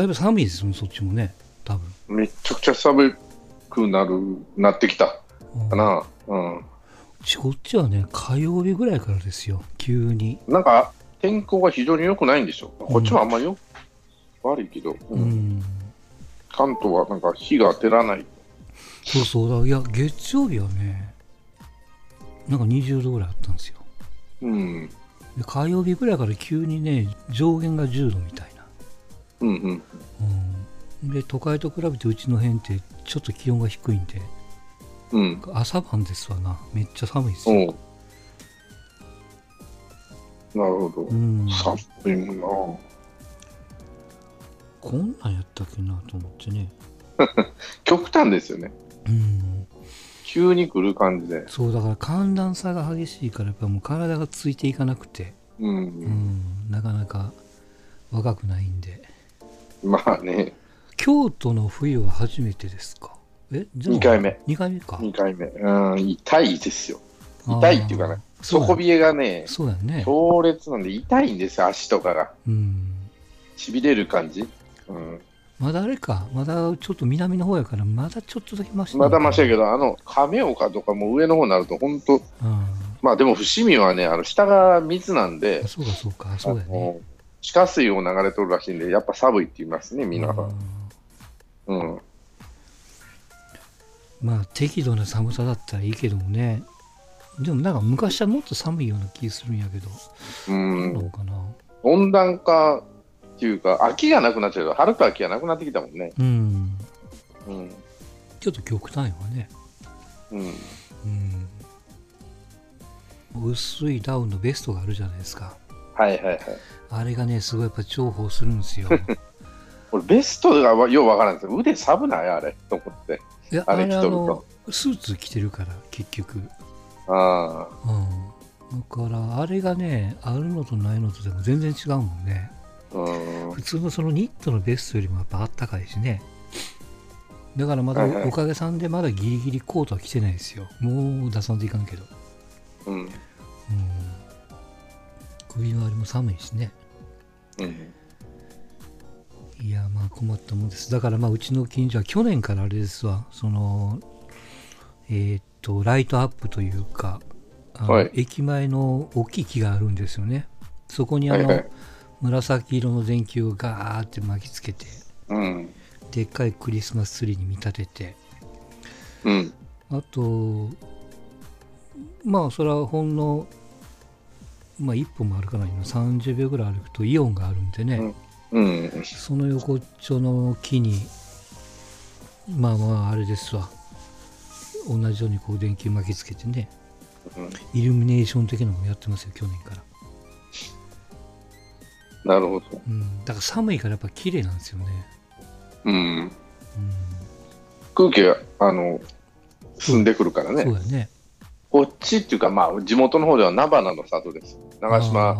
だいぶ寒いですよね、そっちもね、多分。めちゃくちゃ寒くなる、なってきたかな。うん。こっちはね、火曜日ぐらいからですよ、急に。なんか、天候が非常に良くないんでしょ。こっちもあんまりよ、悪いけど、ううんん。関東はなんか日が照らない。そうそうだ、いや、月曜日はね、なんか20度ぐらいあったんですよ。うん。で火曜日ぐらいから急にね、上限が10度みたいな。うんうん。うん、で、都会と比べてうちの辺ってちょっと気温が低いんで、うん。朝晩ですわな、めっちゃ寒いですよ。なるほど。うん、寒いもんな。こんなんやったっけなと思ってね。極端ですよね。うん、急に来る感じで。そうだから寒暖差が激しいからやっぱもう体がついていかなくて、う。うんん、なかなか若くないんで まあね、京都の冬は初めてですか？え二回目。2回目か。2回目。うん、痛いですよ。痛いっていうかね、底冷えがね、そうやね。強烈なんで痛いんですよ、足とかが。うん。しびれる感じ。うん、まだあれか。まだちょっと南の方やからまだちょっとだけマシまだましやけど、ど、あの亀岡とかも上の方になると、本当、うん、まあでも伏見はね、あの下が水なんであ、そうかそうか。そうだよね地下水を流れとるらしいんで、やっぱ寒いって言いますね、皆さん。うん。うん、まあ適度な寒さだったらいいけどもね。でもなんか昔はもっと寒いような気するんやけど、うどうかな。温暖化っていうか、秋がなくなっちゃう。と、春と秋がなくなってきたもんね。うん。うん。ちょっと極端よね。うん。うん。薄いダウンのベストがあるじゃないですかはいはいはい。あれがねすごいやっぱ重宝するんですよ。俺、ベストがようわからんですよ。腕寒ない？あれ。と思って。いやあれ着とると。スーツ着てるから結局。あうん。だからあれがねあるのとないのとでも全然違うもんね。あ、うん。普通のそのニットのベストよりもやっぱあったかいしね。だからまだおかげさんでまだギリギリコートは着てないですよ。もう出さんといかんけど。うん。うん首のあれも寒いしね。うん。いやまあ困ったもんです。だからまあうちの近所は去年からあれですわ。そのえーっとライトアップというかはい。駅前の大きい木があるんですよね。そこにあの、はいはい。紫色の電球をガーって巻きつけてうん。でっかいクリスマスツリーに見立てて。うん。あとまあそれはほんのまあ一歩も歩かないの30秒ぐらい歩くとイオンがあるんでね、うん。うん。その横っちょの木にまあまああれですわ同じようにこう電球巻きつけてねイルミネーション的なのもやってますよ去年から、なるほど。うん、だから寒いからやっぱ綺麗なんですよね、うん。うん空気が、あの、澄んでくるからねそう。だねこっちっていうか、まあ、地元の方では菜花の里です。長島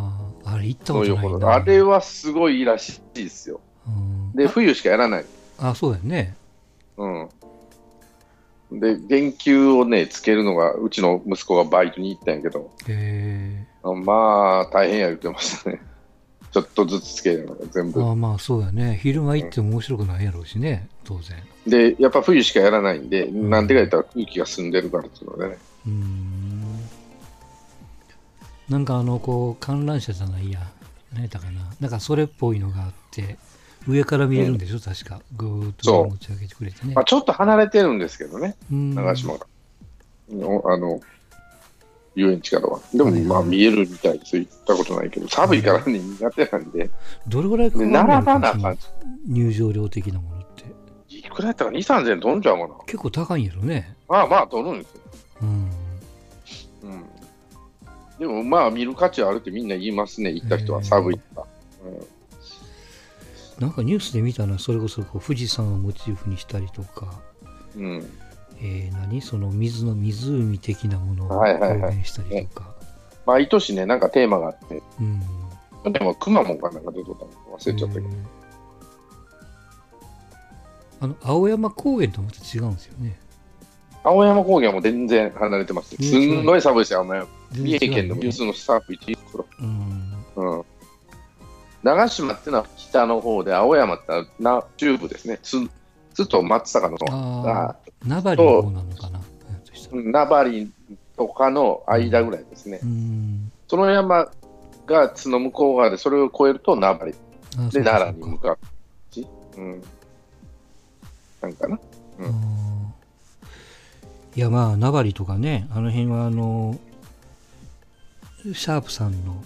の横の。あれはすごいいいらしいですよ。うんで、冬しかやらない。あそうだよねうん。で、電球をね、つけるのが、うちの息子がバイトに行ったんやけど、へまあ、大変や言ってましたね。ちょっとずつつけるのが全部。えあまあそうだね昼間行っても面白くないやろうしね当然で、やっぱ冬しかやらないんで、なんでか言ったら空気が澄んでるからっていうのでね。うーんなんかあのこう観覧車じゃないや何やったかななんかそれっぽいのがあって上から見えるんでしょ、確かぐーっと持ち上げてくれてねまあ、ちょっと離れてるんですけどね、うん長島が。のあの、遊園地からは。でも、はいまあ、見えるみたいです。行ったことないけど、寒いからね、苦手なんで。どれぐらいかかでるの？並ばな。入場料的なものっていくらやったら2、3000円取んちゃうかな。結構高いんやろねまあまあ、取るんですよ。うんうん。でも、まあ、見る価値はあるってみんな言いますね、行った人は。寒いとか。なんかニュースで見たのはそれこそこう富士山をモチーフにしたりとか、うん。うん。えー何？その水の湖的なものをはいはいはい表現したりとか、毎年ね、なんかテーマがあって、うんでも、くまモンかなんか出とったの忘れちゃったけど。えーあの青山高原とまた違うんですよね。青山高原も全然離れてます。すんごい寒いですよ、青山。三重県のねニュースのスタッフ1位ですようん、うん。長島っていうのは北の方で、青山ってのはな中部ですね。つつと松坂の方ああ、名張の方なのかな？名張とかの間ぐらいですね。うん。その山が津の向こう側で、それを越えると名張あで奈良に向かうし、うん。なんかな。うんいやまあ名張とかねあの辺はあのシャープさんの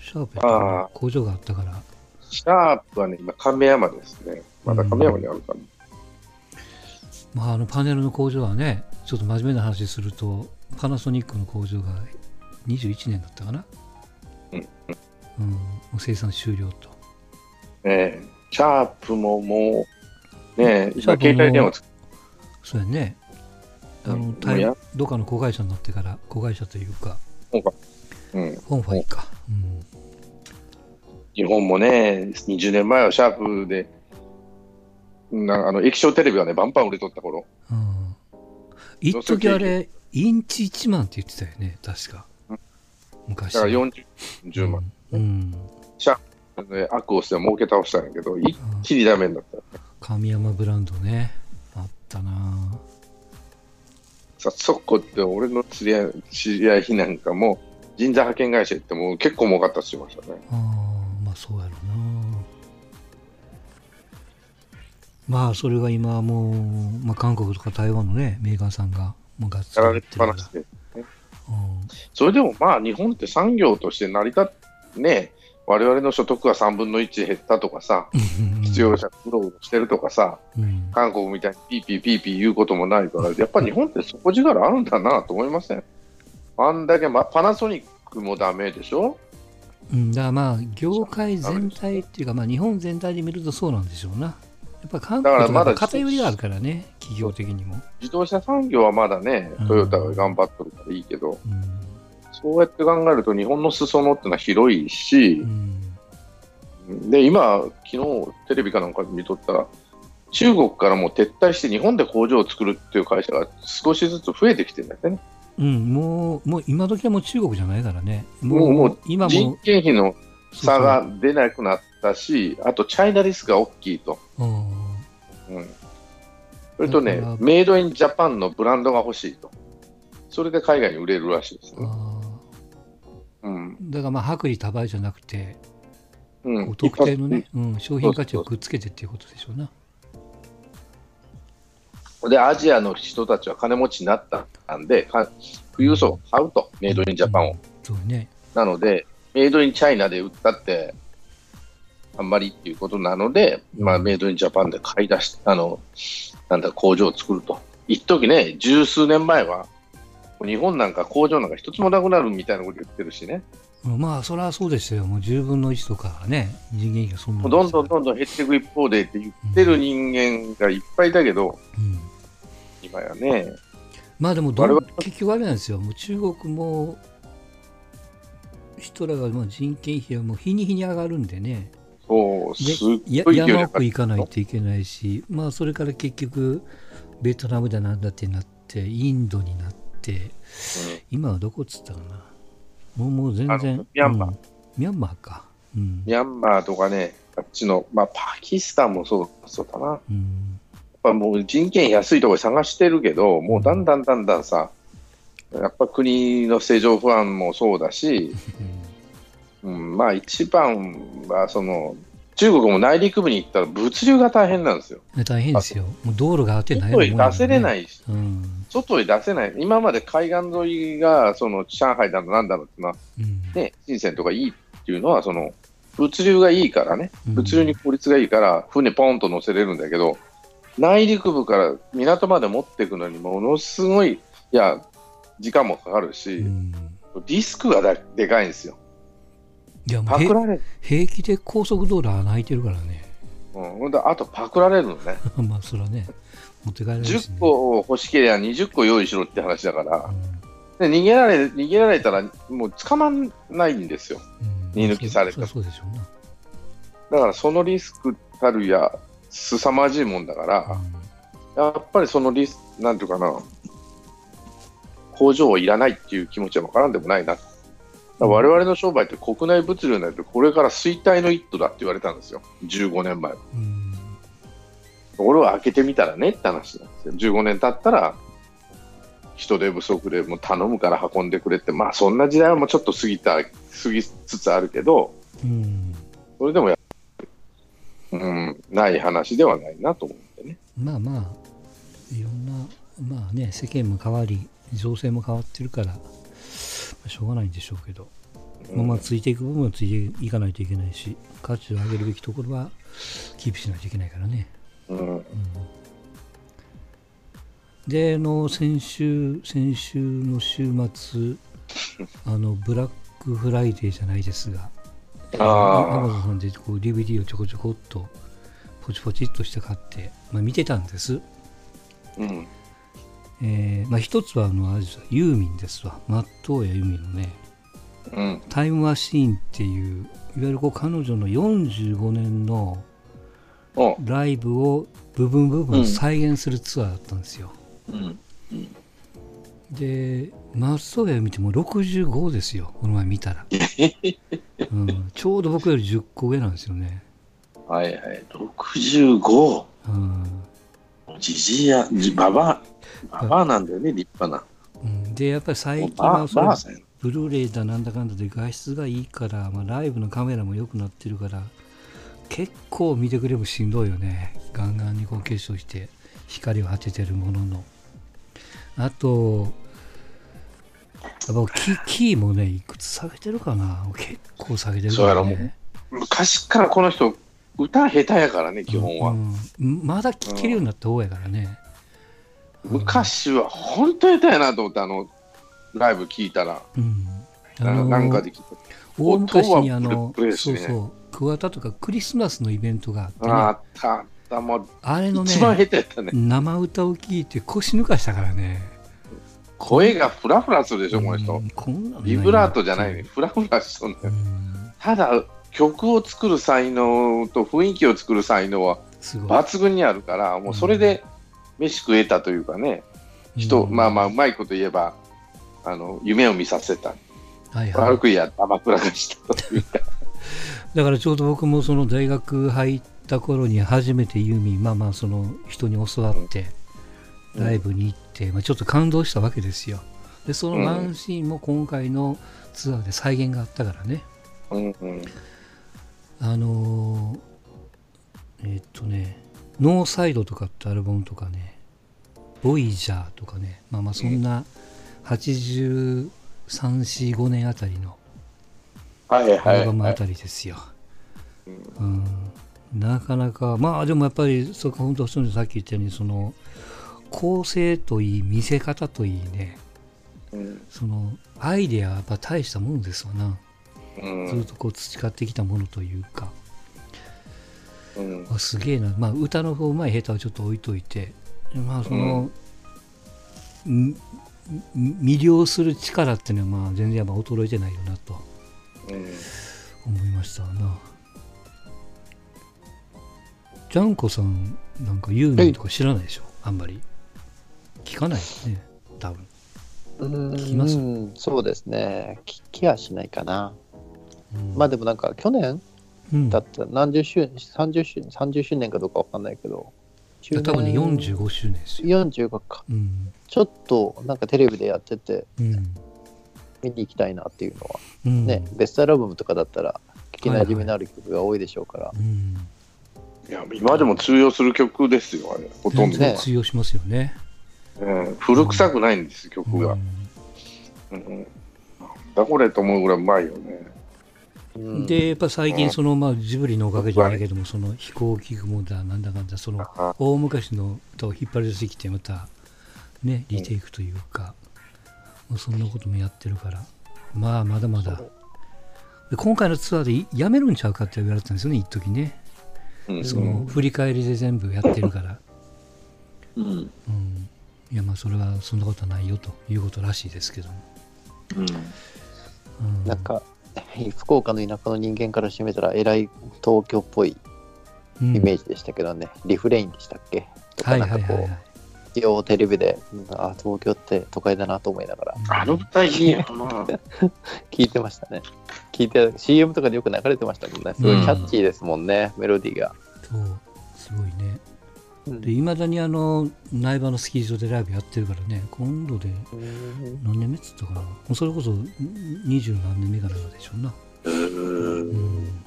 シャープやったかな？あー工場があったから。シャープはね、今、亀山ですね。まだ亀山にあるかな。まああのパネルの工場はねちょっと真面目な話するとパナソニックの工場が21年だったかな？うんうん、もう生産終了と。ええシャープももう、ね今、シャープも携帯電話作そうやね。あの、うん。どっかの子会社になってから子会社というか。うん、本ファイか、うん、日本もね、20年前はシャープで、なあの液晶テレビはね、バンバン売れとった頃うん一時あれ、インチ1万って言ってたよね、確かうん。昔。だから40、10万、うん。でアクオスで儲け倒したんやけど、一気にダメになった。神山ブランドね。あったなさそこって俺の知り合い知り合いなんかも、人材派遣会社行っても結構儲かったって言ってましたね。ああ、まあそうやろなまあそれが今もう、まあ、韓国とか台湾のね、メーカーさんがもうがっつりやられっやってるからぱなしで。うんそれでもまあ日本って産業として成り立ってね、我々の所得が3分の1減ったとかさ、失業者が苦労してるとかさ、うん韓国みたいにピーピーピーピー言うこともないから、やっぱり日本って底力あるんだなと思いません？あんだけ、ま、パナソニックもダメでしょ？うん、だからまあ業界全体っていうか、まあ、日本全体で見るとそうなんでしょうな。やっぱり韓国とかだからまだ偏りがあるからね、企業的にも。自動車産業はまだねうん、トヨタが頑張ってるからいいけど、うんそうやって考えると日本の裾野ってのは広いしう、んで、今、昨日テレビかなんかで見とったら、中国からもう撤退して日本で工場を作るっていう会社が少しずつ増えてきてるんだよね。うん、もう、もう今時はもう中国じゃないからね。もうもう今人も、件費の差が出なくなったし、あとチャイナリスクが大きいと。うんうん、それとねメイドインジャパンのブランドが欲しいと。それで海外に売れるらしいですね。あうん。ーだからまあ薄利多売じゃなくて、うん特定のね、うん、商品価値をくっつけてっていうことでしょうな。で、アジアの人たちは金持ちになったんで、か富裕層を買うと、メイドインジャパンを。そうね。なので、メイドインチャイナで売ったって、あんまりっていうことなので、まあ、メイドインジャパンで買い出し、あの、なんだ、工場を作ると。一時ね、十数年前は、日本なんか工場なんか一つもなくなるみたいなこと言ってるしね、うんまあ、それはそうですよ。もう10分の1とかね、人間がそんなどんどんどんどん減っていく一方でって言ってる人間がいっぱいだけど、うん今やね、まあでも結局あれなんですよ。もう中国も、人らがもう人件費はもう日に日に上がるんでね。そう、で山奥行かないといけないし、まあそれから結局、ベトナムだなんだってなって、インドになって、今はどこっつったかな。もうもう全あ然の。ミャンマーうんミャンマーか。うん。ミャンマーとかね、あっちの、まあ、パキスタンもそうそうだな。やっうん。ぱもう人件費安いところ探してるけど、もうだんだんだんだんさ、やっぱ国の政情不安もそうだし、うん、まあ一番はその、中国も内陸部に行ったら物流が大変なんですよ。うん大変ですよ。もう道路があってない外へ出せれないいし、うん。外へ出せない。今まで海岸沿いが、その上海だのなんだのってのは、うん。ね、深センとかいいっていうのは、その、物流がいいからね、うん物流に効率がいいから、船ポンと乗せれるんだけど、内陸部から港まで持っていくのにものすごい、いや、時間もかかるうし、んリスクがだでかいんですよ。いやパクられる。平気で高速道路穴開いてるからね。うん、あとパクられるのね。まあそれはね、持って帰られるし、ね。10個欲しければ20個用意しろって話だからう、んで逃げられ逃げられたらもう捕まんないんですよ。うん見抜きされたそうでしょうな。だからそのリスクたるや、凄まじいもんだから、やっぱりそのリス、なんていうかな、工場いらないっていう気持ちはわからんでもないな。我々の商売って国内物流なんてこれから衰退の一途だって言われたんですよ、15年前。うん俺は開けてみたらねって話なんですよ。15年経ったら人手不足でもう頼むから運んでくれって、まあそんな時代はもうちょっと過ぎた、過ぎつつあるけど、うんそれでもやない話ではないなと思ってね。まあまあいろんなまあね世間も変わり情勢も変わってるから、まあしょうがないんでしょうけど、まあまあついていく部分はついていかないといけないし価値を上げるべきところはキープしないといけないからね。うん、であの先週先週の週末 あのブラックフライデーじゃないですがアマあゾンでこう DVD をちょこちょこっとポチポチっとして買って、まあ、見てたんです。あ、うん、えーまあ、一つはあのあれですわユーミンですわ。松任谷由実のね。うん、タイムマシーンっていういわゆるこう彼女の45年のお。ライブを部分部分再現するツアーだったんですよ。うん、で松任谷由実ってもう65ですよ。この前見たら、うん、ちょうど僕より10個上なんですよね。はいはい、65、うん。じじいや、じババア、ババアなんだよね、立派な。うん、でやっぱり最近バはそれバアさんやブルーレイだなんだかんだで画質がいいから、まあ、ライブのカメラも良くなってるから結構見てくれもしんどいよね。ガンガンにこう化粧して光を当ててるものの。あとやっぱキキーもねいくつ下げてるかな。結構下げてるからそうやね昔からこの人、歌下手やからね、基本は。うんまだ聴けるようになった方やからね、昔は本当下手やなと思って、あの、ライブ聞いたら、うん。あなんかで聞いた。大昔にあ音のそうそう。桑田とかクリスマスのイベントがあってね。あれのね一番下手やったね。生歌を聴いて腰抜かしたからね。声がフラフラするでしょ、この人。ビブラートじゃないね、フラフラしとんねう。ん。ただ、曲を作る才能と雰囲気を作る才能は。抜群にあるから、もうそれで飯食えたというかね、人、うんまあまあ、うまいこと言えば、あの、夢を見させた。はいはい。悪く言えば黙らかしたというか。だからちょうど僕もその大学入った頃に初めてユーミン、まあまあその人に教わって、うんライブに行って、まあ、ちょっと感動したわけですよ。で、そのワンシーンも今回のツアーで再現があったからね。うんうん。あのーえーっとね、ノーサイドとかってアルバムとかね、ボイジャーとかね、まあまあそんな83、4、5年あたりのアルバムあはい。たりですよ。うん、なかなか、まあでもやっぱり、そこ本当、さっき言ったように、その構成といい、見せ方といいね、うんそのアイデアはやっぱ大したもんですわな。うんずっとこう培ってきたものというか。うんあすげえな、まあ、歌の方うまい下手はちょっと置いといて、まあその、ん魅了する力っていうのはまあ全然やっぱ衰えてないよなとうん思いましたな。ジャンコさんなんかユーミンとか知らないでしょ、あんまり。聞かないよね、多分。うーん聞きます？そうですね。聞きはしないかな。うんまあでもなんか去年うん、だったら何十周年、30周年、30周年かどうかわかんないけど、多分ね中年45周年ですよ。45か。うんちょっとなんかテレビでやっててうん見に行きたいなっていうのは、うんね、ベストアルバムとかだったら聞きなじみのある曲が多いでしょうから。うん、いや今でも通用する曲ですよ、あれ、ほとんど。全然通用しますよね。うん、古臭くないんです、曲が。うんだこれと思うぐらいうまいよね。うん。でやっぱ最近その、まあ、ジブリのおかげじゃないけどもその飛行機雲だなんだかんだそのあ大昔の歌を引っ張り出してきてまたねリテイクというか、まあそんなこともやってるから。まあまだまだ。で今回のツアーでいやめるんちゃうかって言われてたんですよね一時ね。うん。その振り返りで全部やってるから、うん。うん、いやまあそれはそんなことはないよということらしいですけども、うん。うん、なんか、福岡の田舎の人間からしてみたら、えらい東京っぽいうん。イメージでしたけどね、リフレインでしたっけ？とか、はいなんかこう、はいはいはいようテレビで、うんあ東京って都会だなと思いながら。あの舞台いいよな。聞いてましたね。聞いて、CM とかでよく流れてましたもんね。すごいキャッチーですもんね、メロディーが。そう。すごいね。うんでいまだにあの苗場のスキー場でライブやってるからね今度でうん何年目っつったかな。もうそれこそ二十何年目かなんかでしょうな。うーん。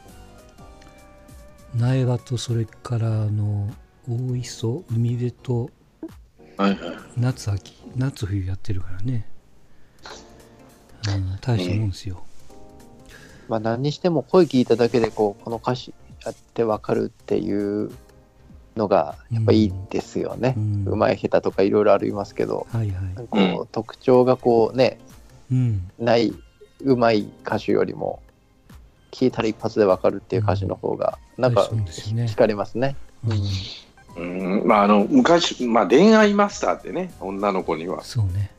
苗場とそれからあの大磯海辺と。夏秋夏冬やってるからね、うん、大したもんですよ、まあ何にしても声聞いただけでこうこの歌詞やってわかるっていうのがやっぱいいですよね。う。ん。うまい下手とかいろいろありますけど、はいはい。こううん。特徴がこうねうん。ないうまい歌手よりも聞いたら一発でわかるっていう歌詞の方がなんかそうですよね。惹かれますね。うん。うん。まあ、あの昔、まあ、恋愛マスターってね、女の子には。そうね。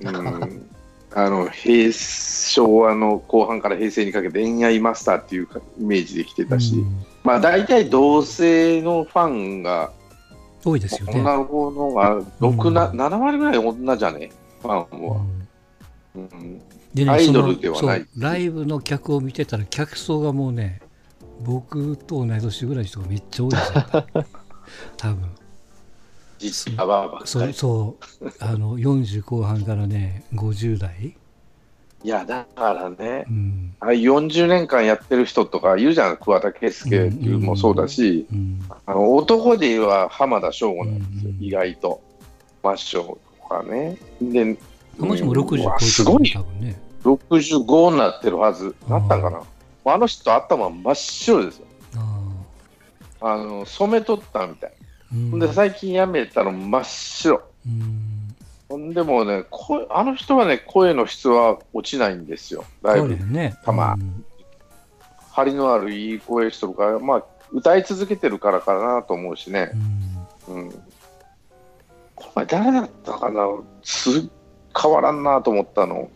うんあの平昭和の後半から平成にかけて恋愛マスターっていうかイメージで来てたし、うん。まあ大体同性のファンが多いですよね。女の子のが6な、うん。7割ぐらい女じゃね？ファンは、うん。うん。でねアイドルではない。ライブの客を見てたら客層がもうね僕と同い年ぐらいの人がめっちゃ多いですよ。多分実はばばっかそうりそう。あの40後半からね50代、いやだからねうん。あ40年間やってる人とかいるじゃん桑田佳祐もそうだし、うん、あの男では浜田省吾なんですよ、うん。意外と。マッショとかね。でもしもうん60うわ超えてるすごい。多分ね。65になってるはずなったんかな。あの人頭真っ白ですよ。ああ。の染めとったみたい、ーうん。で最近やめたの真っ白。うん。でもうね声あの人はね声の質は落ちないんですよ。だいぶね。たま。うん。張りのあるいい声してるからまあ歌い続けてるからかなと思うしね、うん。うん、この前誰だったかな？すっ変わらんなと思ったの。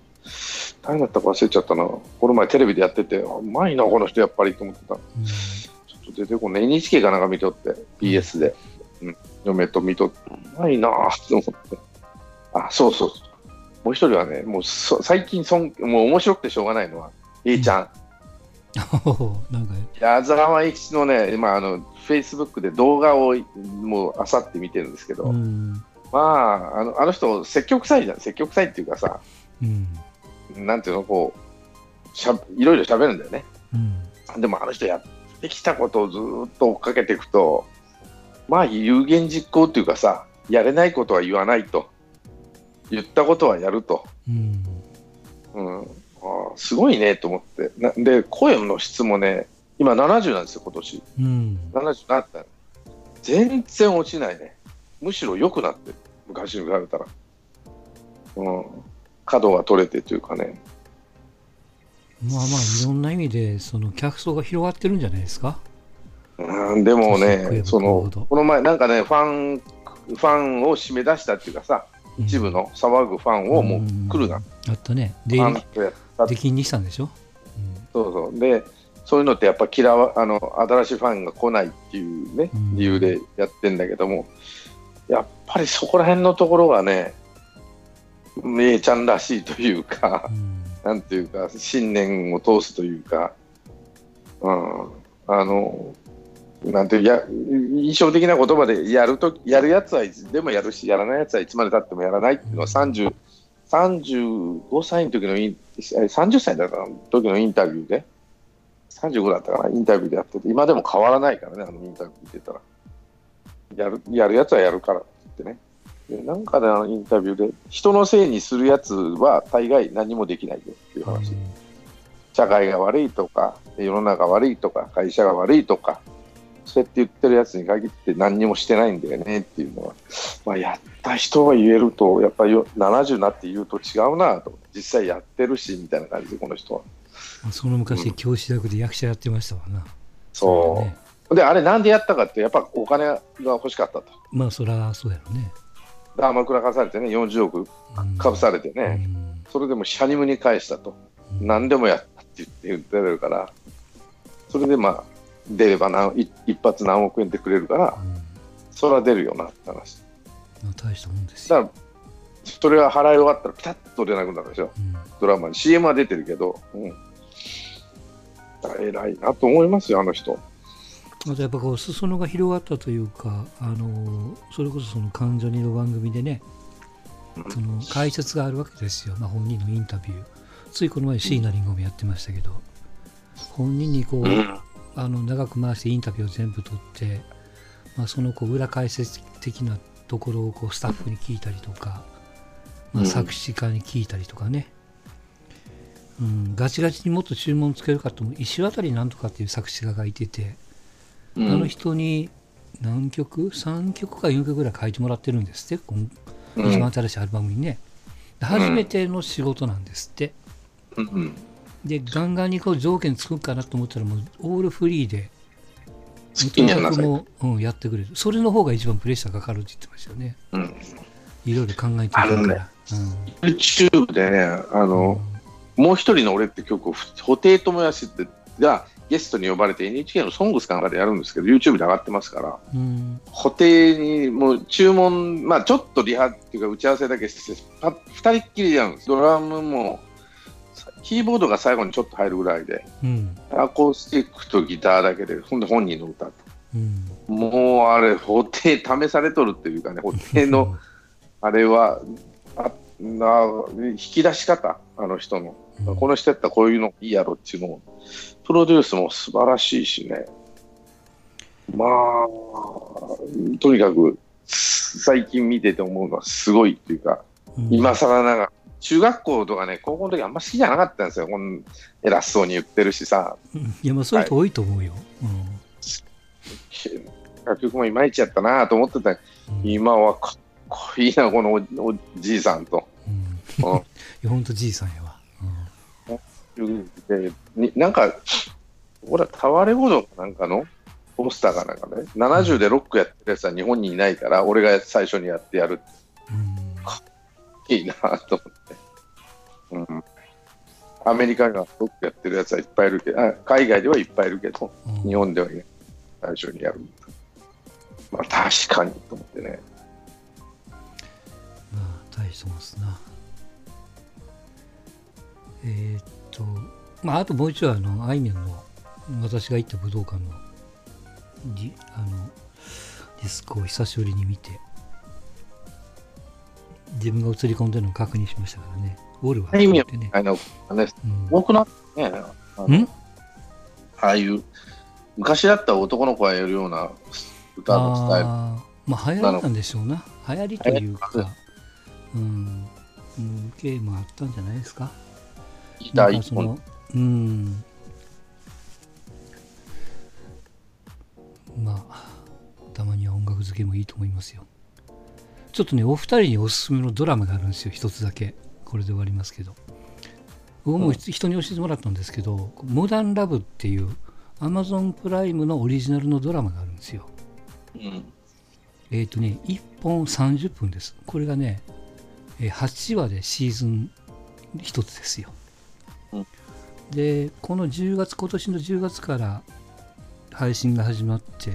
誰だったか忘れちゃったな。この前テレビでやっててうまいなこの人やっぱりと思ってた。ちょっと出てこない NHK かなんか見とって BS で、うん、嫁と見とうまいなと思って。あそうそう。そうもう一人はねもうそ最近そんもう面白くてしょうがないのは A ちゃん、なんか。矢沢永吉のね、今あの、フェイスブックで動画をもうあさって見てるんですけど、うん。まああの、あの人、積極臭いじゃん、積極臭いっていうかさ、うん。なんていうの、こう、しゃいろいろ喋るんだよね。うん。でもあの人やってきたことをずっと追っかけていくと、まあ有言実行っていうかさ、やれないことは言わないと、言ったことはやると、うんうん、あーすごいねと思って、なで、声の質もね、今70なんですよ、今年。うん70なった全然落ちないね。むしろ良くなってる。昔に比べたら。うん。角が取れてというかね。まあまあいろんな意味でその客層が広がってるんじゃないですか？うん、でもね、そのこの前なんかね、ファン、ファンを締め出したっていうかさ、一部の騒ぐファンをもう来るな。ん。あったね。出禁にしたんでしょ、そうそう。で、そういうのってやっぱ嫌わ、あの、新しいファンが来ないっていうねうん、理由でやってんだけども、やっぱりそこら辺のところがね、姉ちゃんらしいというかう、ん。なんていうか、信念を通すというか、うん、あの、なんていうや印象的な言葉でやるとやるやつはいつでもやるし、やらないやつはいつまでたってもやらないっていうのは30 35歳の時のインえ30歳だった時のインタビューで、35だったかな、インタビューでやってて、今でも変わらないからね、あのインタビュー見てたら。やるやるやつはやるからって言ってね。でなんかであのインタビューで、人のせいにするやつは大概何もできないよっていう話。社会が悪いとか、世の中が悪いとか、会社が悪いとか、そうやって言ってるやつに限って何にもしてないんだよねっていうのは、まあ、やった人が言えると、やっぱりよ70になって言うと違うなと、実際やってるしみたいな感じで、この人は。まあその昔教師役で役者やってましたわな。そう。ね。で、あれなんでやったかって、やっぱお金が欲しかったと。まあそりゃそうやろね。で天倉かされてね、40億かぶされてれね、それでもシャニムに返したと。何でもやったって言って言ってるから、それでまあ、出れば何い一発何億円ってくれるから、それは出るよなって話。まあ、大したもんですよ。だから、それが払い終わったらピタッと出なくなるでしょ。うんドラマに。CM は出てるけど。うん。偉いなと思いますよ、あの人。あとやっぱこう裾野が広がったというか、あのそれこそその関ジャニの番組でね、うんその解説があるわけですよ、まあ、本人のインタビュー。ついこの前、椎名林檎もやってましたけど、本人にこう、うん。あの長く回してインタビューを全部取って、まあ、そのこう裏解説的なところをこうスタッフに聞いたりとか、まあ、うん。作詞家に聞いたりとかね、うん、ガチガチにもっと注文つけるかと思う。石渡なんとかっていう作詞家がいてて、うん。あの人に何曲 ?3 曲か4曲ぐらい書いてもらってるんですって、うん。一番新しいアルバムにね。で初めての仕事なんですって。うんで、ガンガンにこう条件つくかなと思ったら、もうオールフリーで、好きにや。も、うん、やってくれる。それの方が一番プレッシャーかかるって言ってましたよね。うん。いろいろ考えてるかあるねら。YouTube でね、あの、もう一人の俺って曲を、布袋寅泰ってがゲストに呼ばれて NHK のソングスかなんかでやるんですけど、YouTube で上がってますから、うん。にもう注文、まあちょっとリハっていうか打ち合わせだけして、パ二人っきりでやるんです。ドラムも、キーボードが最後にちょっと入るぐらいで、うん。アコースティックとギターだけで、ほんで本人の歌と。うん。もうあれ、布袋試されとるっていうかね、布袋の、あれは、あな引き出し方、あの人の。うん、この人やったらこういうのいいやろっていうのを、プロデュースも素晴らしいしね。まあ、とにかく、最近見てて思うのはすごいっていうか、うん今更ながら、中学校とかね、高校の時あんま好きじゃなかったんですよ。こん偉そうに言ってるしさ、うんいや、まあそういう人多いと思うよ。楽曲もいまいちやったなと思ってた今はかっこいいな、このおおじいさんと。うん。うん いや、ほんとじいさんやわ。でになんか、ほら、タワレコードかなんかのポスターかなんかね、70でロックやってるやつは日本にいないから、俺が最初にやってやるうん。いいなと思って。うん。アメリカがロックやってるやつはいっぱいいるけど、あ海外ではいっぱいいるけど、うん日本ではいない。最初にやる。まあ確かにと思ってね。まあ、大したもんっすな。えーっと、まあ、あともう一度、あの、あいみょんの、私が行った武道館の、じあの、ディスコを久しぶりに見て、自分が映り込んでるのを確認しましたからね。オールは。ね。あの、ね、うん。多くなね、あのん？ああいう、昔だったら男の子がやるような歌のスタイル。あーまあ流行りなんでしょうな。流行りというか。うん、うん、受けもあったん。じゃないですかギター一本うん。まあたまには音楽好きもいいと思いますよちょっとねお二人におすすめのドラマがあるんですよ。一つだけ。これで終わりますけど。僕も人に教えてもらったんですけど「モダンラブ」っていうアマゾンプライムのオリジナルのドラマがあるんですよ。うん。えっ、とね、1本30分です。これがね、えー8話でシーズン1つですよ。うん。で、この10月、今年の10月から配信が始まって、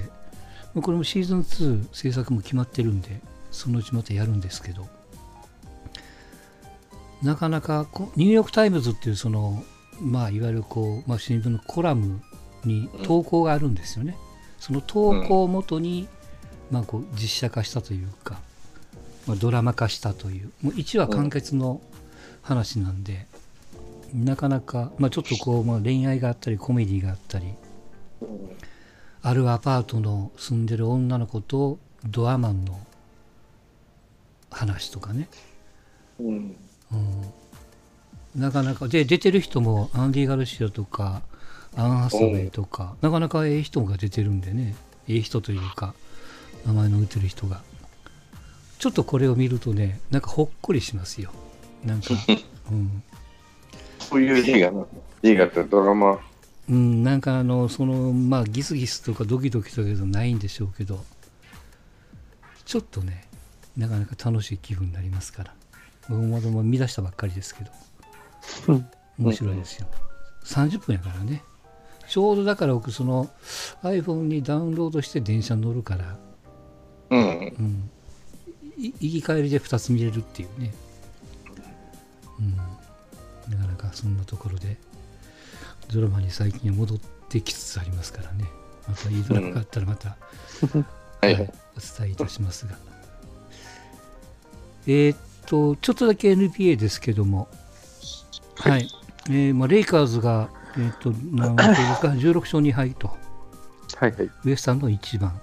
これもシーズン2制作も決まってるんで、そのうちまたやるんですけど、なかなかこニューヨーク・タイムズっていうその、まあ、いわゆるこう、まあ、新聞のコラムに投稿があるんですよね。その投稿をもとに、まあ、こう実写化したというか、まあ、ドラマ化したというもう1話完結の話なんで、なかなか、まあ、ちょっとこう、まあ、恋愛があったりコメディがあったりあるアパートの住んでる女の子とドアマンの話とかね、うん。うん、なかなかで出てる人もアンディ・ガルシアとかアン・ハサウェイとかなかなかええ人が出てるんでね。ええ人というか名前の打てる人が。ちょっとこれを見るとねなんかほっこりしますよ。なんか、うん。こういう映画なの？映画ってドラマ？うん、なんかあのそのまあギスギスとかドキドキとかいうのないんでしょうけど。ちょっとねなかなか楽しい気分になりますから。僕もまだ見出したばっかりですけど。うん。面白いですよ、30分やからね。ちょうどだから僕その iPhone にダウンロードして電車に乗るから、うん。うん、い行き帰りで2つ見れるっていうね、うん、なかなかそんなところで。ドラマに最近は戻ってきつつありますからね。またいいドラマがあったらまた、はい。はい、お伝えいたしますが。えーっと、ちょっとだけ NBA ですけども、はい。えーまあ、レイカーズが、えーっと、何勝ですか、16勝2敗と、はいはい。ウエスタンの1番。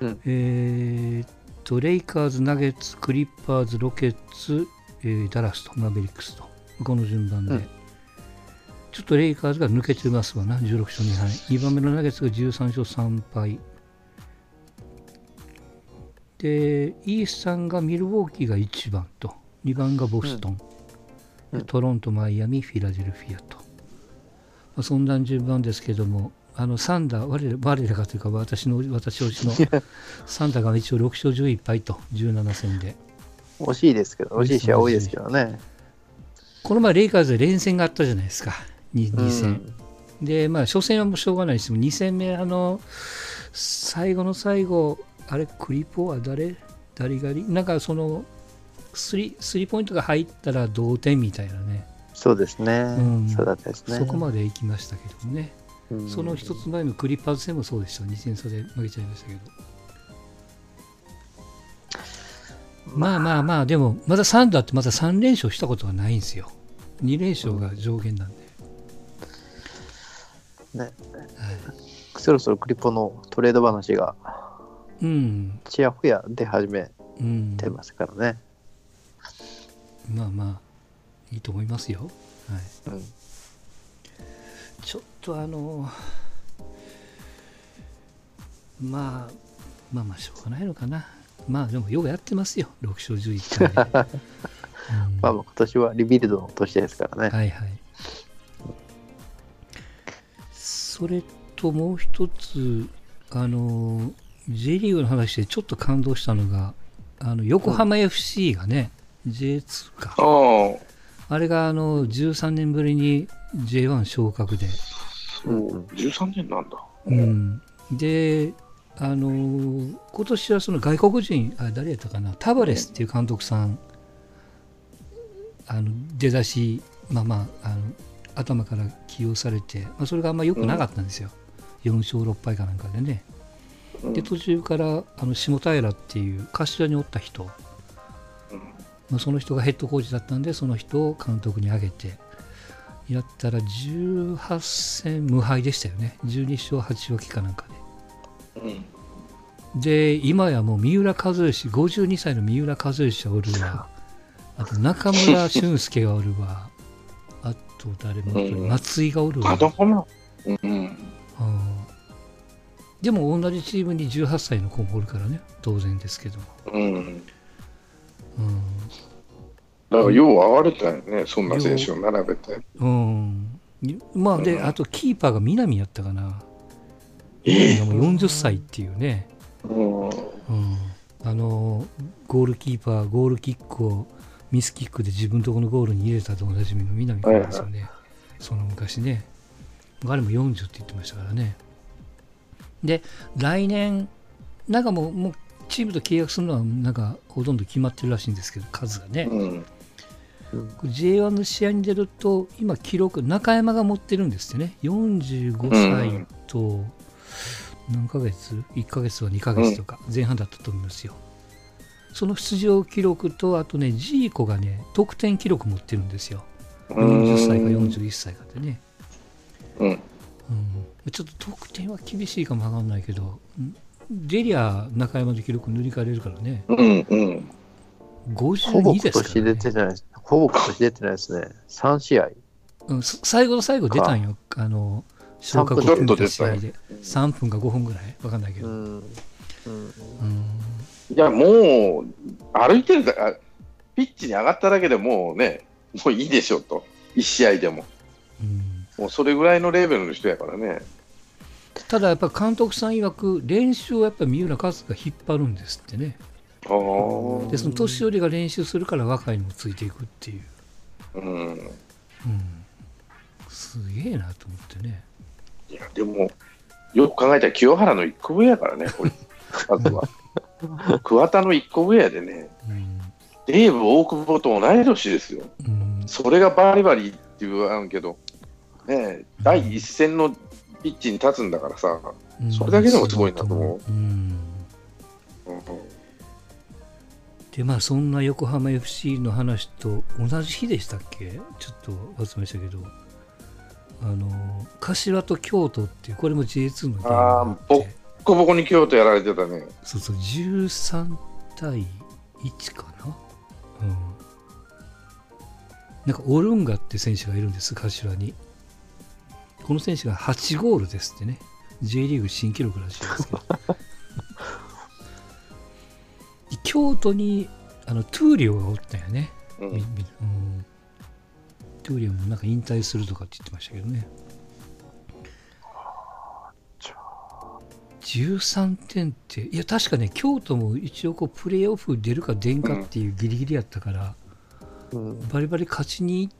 うんえーっと、レイカーズ、ナゲッツ、クリッパーズ、ロケッツ、えーダラスと、マーベリックスと、この順番で、うんちょっとレイカーズが抜けてますわな、16勝2敗。2番目のナゲッツが13勝3敗。で、イースタンがミルウォーキーが1番と、2番がボストン、うんでトロント、マイアミ、フィラデルフィアと。まあ、そんな順番ですけども、あのサンダー、我ら我らがというか、私の私推しのサンダーが一応6勝11敗と、17戦で。惜しいですけど、惜しい試合多いですけどね。この前、レイカーズで連戦があったじゃないですか、2, うん戦。で、まあ、初戦はもうしょうがないです2戦目、あの、最後の最後、あれ、クリポは誰？誰がり？なんかそのスリ、スリーポイントが入ったら同点みたいなね、そうですね。んそうだったですね。そこまで行きましたけどもね、うんその一つ前のクリッパーズ戦もそうでした、2点差で負けちゃいましたけど。まあまあまあ、でも、まだサンダーってまだ3連勝したことがないんですよ。2連勝が上限なんで。ね、はいそろそろクリポのトレード話がうん、ちやほや出始めうん、てますからね。まあまあ、いいと思いますよ。はい、うんちょっとあの、まあ、まあまあ、しょうがないのかな。まあでも、よくやってますよ、6勝11敗で。う んまあ、今年はリビルドの年ですからね。はいはい。それともう一つ、あの、J リーグの話でちょっと感動したのが、あの横浜 FC がね、J2 か。あれがあの13年ぶりに J1 昇格で、う。ん13年なんだ。うん、で、あの今年はその外国人、あ誰やったかな、タバレスっていう監督さん、あの出だし、まあまああの、頭から起用されて、まあ、それがあんま良くなかったんですよ、4勝6敗かなんかでね。で、途中からあの下平っていう柏におった人、まあ、その人がヘッドコーチだったんで、その人を監督に挙げて、やったら18戦無敗でしたよね、12勝8分けかなんかうん。で。で、今やもう三浦知良、52歳の三浦知良がおるわ、あと中村俊輔がおるわ、あと誰も、うん。松井がおるわ。あ、、どこも。うん。うんでも同じチームに18歳の子もおるからね、当然ですけど。も。うん。うん。だから、よう上がれたよね、そんな選手を並べて。う。ん、まあで、うん。あとキーパーが南やったかな、ええ。もう40歳っていうね、うん。うん、あのゴールキーパー、ゴールキックをミスキックで自分とこのゴールに入れたとおなじみの南君ですよね、その昔ね、あれも40って言ってましたからね。で、来年、なんかもう、もうチームと契約するのは、なんかほとんど決まってるらしいんですけど、数がね。うん。J1 の試合に出ると、今、記録、中山が持ってるんですってね、45歳と何ヶ月 ?1 ヶ月は2ヶ月とか、前半だったと思いますよ。その出場記録と、あとね、ジーコがね、得点記録持ってるんですよ。40歳か41歳かでね。うん。うん、ちょっと得点は厳しいかもわかんないけど、ん出りゃ中山の記録塗り替えれるからね、うん。うん。ほぼ52今ですから、年ね出てないです。ほぼ今年出てないですね。3試合。うん、そ最後の最後出たんよ、あの昇格を決めた試合で、3分か5分ぐらい、わかんないけど、うんうん。うんいや、もう、歩いてるから、ピッチに上がっただけでもうね、もういいでしょうと。1試合でも。うんもうそれぐらいのレベルの人やからね。ただやっぱ監督さん曰く、練習をやっぱ三浦和が引っ張るんですってね、ああ。でその年寄りが練習するから若いのもついていくっていう、うん。うん、すげえなと思ってね。いや、でも、よく考えたら清原の一個上やからね、これ。あとは。桑田の1個上やでね、うんデーブ、大久保と同い年ですよ。うんそれがバリバリって言わんけど、ねえ、第一線のピッチに立つんだからさ、うん。それだけでもすごいなと思う。うん。うんでまあそんな横浜 FC の話と同じ日でしたっけ？ちょっと忘れましたけど。あの柏と京都っていうこれも J2 のゲームがあっあボコボコに京都やられてたね。そうそう13対1かな？うん。なんかオルンガって選手がいるんです柏にこの選手が8ゴールですってね。J リーグ新記録らしいですけど。京都にあのトゥーリオがおったよね、うん。うん、トゥーリオもなんか引退するとかって言ってましたけどね。13点っていや確かね京都も一応こうプレーオフ出るか出んかっていうギリギリやったから、うん、バリバリ勝ちに行っ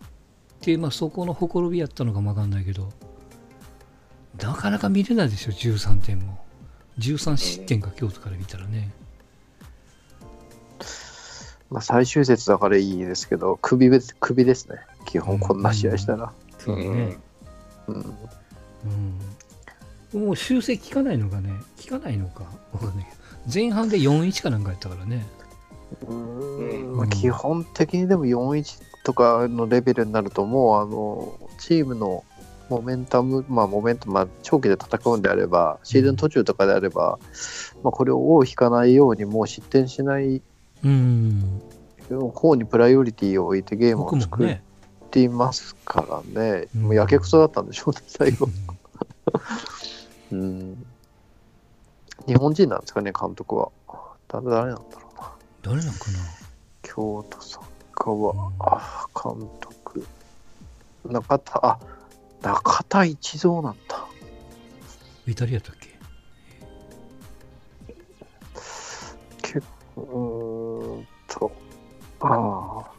て、まあ、そこのほころびやったのかもわかんないけどなかなか見れないでしょ13点も。13失点か京都から見たらね、まあ、最終節だからいいですけど、首です首ですね、基本こんな試合したら。そうね、うん。うん、もう修正効かないのかね効かないのかわかんないけど。前半で4-1かなんかやったからね。うん。まあ、基本的にでも4-1とかのレベルになると、もうあのチームのモメンタム、まあ、モメンタム、まあ、長期で戦うんであれば、シーズン途中とかであれば、まあ、これを尾を引かないように、もう失点しないうん。方にプライオリティを置いてゲーム僕を作っていますからね、うん。もうやけくそだったんでしょうね、最後。う。ん。うん日本人なんですかね、監督は。誰誰なんだろうな。誰なんかな。京都サッカーは、うん。あ、監督。中田、あ、中田一蔵なんだ。イタリアだっけ？結構、うーんと、ああ。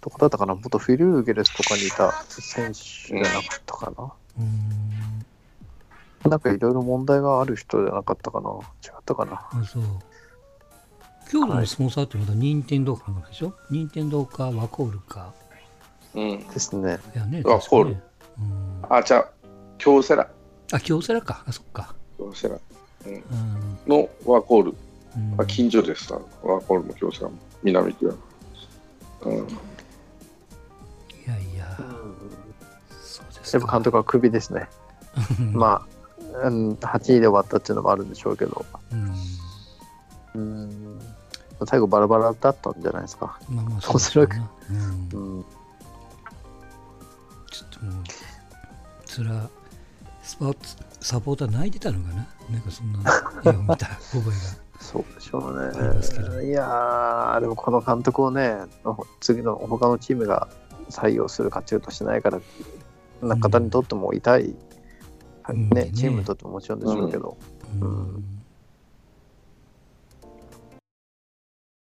どこだったかな？元フィルーゲルスとかにいた選手じゃなかったかな。うーんなんかいろいろ問題がある人じゃなかったかな。違ったかな。あそう京都のスポンサーってまた任天堂かなんかでしょ？任天堂かワコールかうん。ですね。いやねワコールあ、じゃあ、京セラ。あ京セラか。あそっか。京セラ。うん、のワコール。うん。あ近所です。ワコールも京セラも。南木は。うん。いやいや。そうですか。やっぱ監督はクビですね。まあ、うん、8位で終わったっていうのもあるんでしょうけど、うん。うん、最後バラバラだったんじゃないですか。まあまあおそらくうだな。うん。うん、ちょっともうつらスポーツサポーター泣いてたのかな？なんかそんな絵を見た覚えが。そうでしょうね。いやー、でもこの監督をね、次の他のチームが採用するか中としないから、な方にとっても痛い、うん。ねねチームにとってももちろんでしょうけど、ううん。ん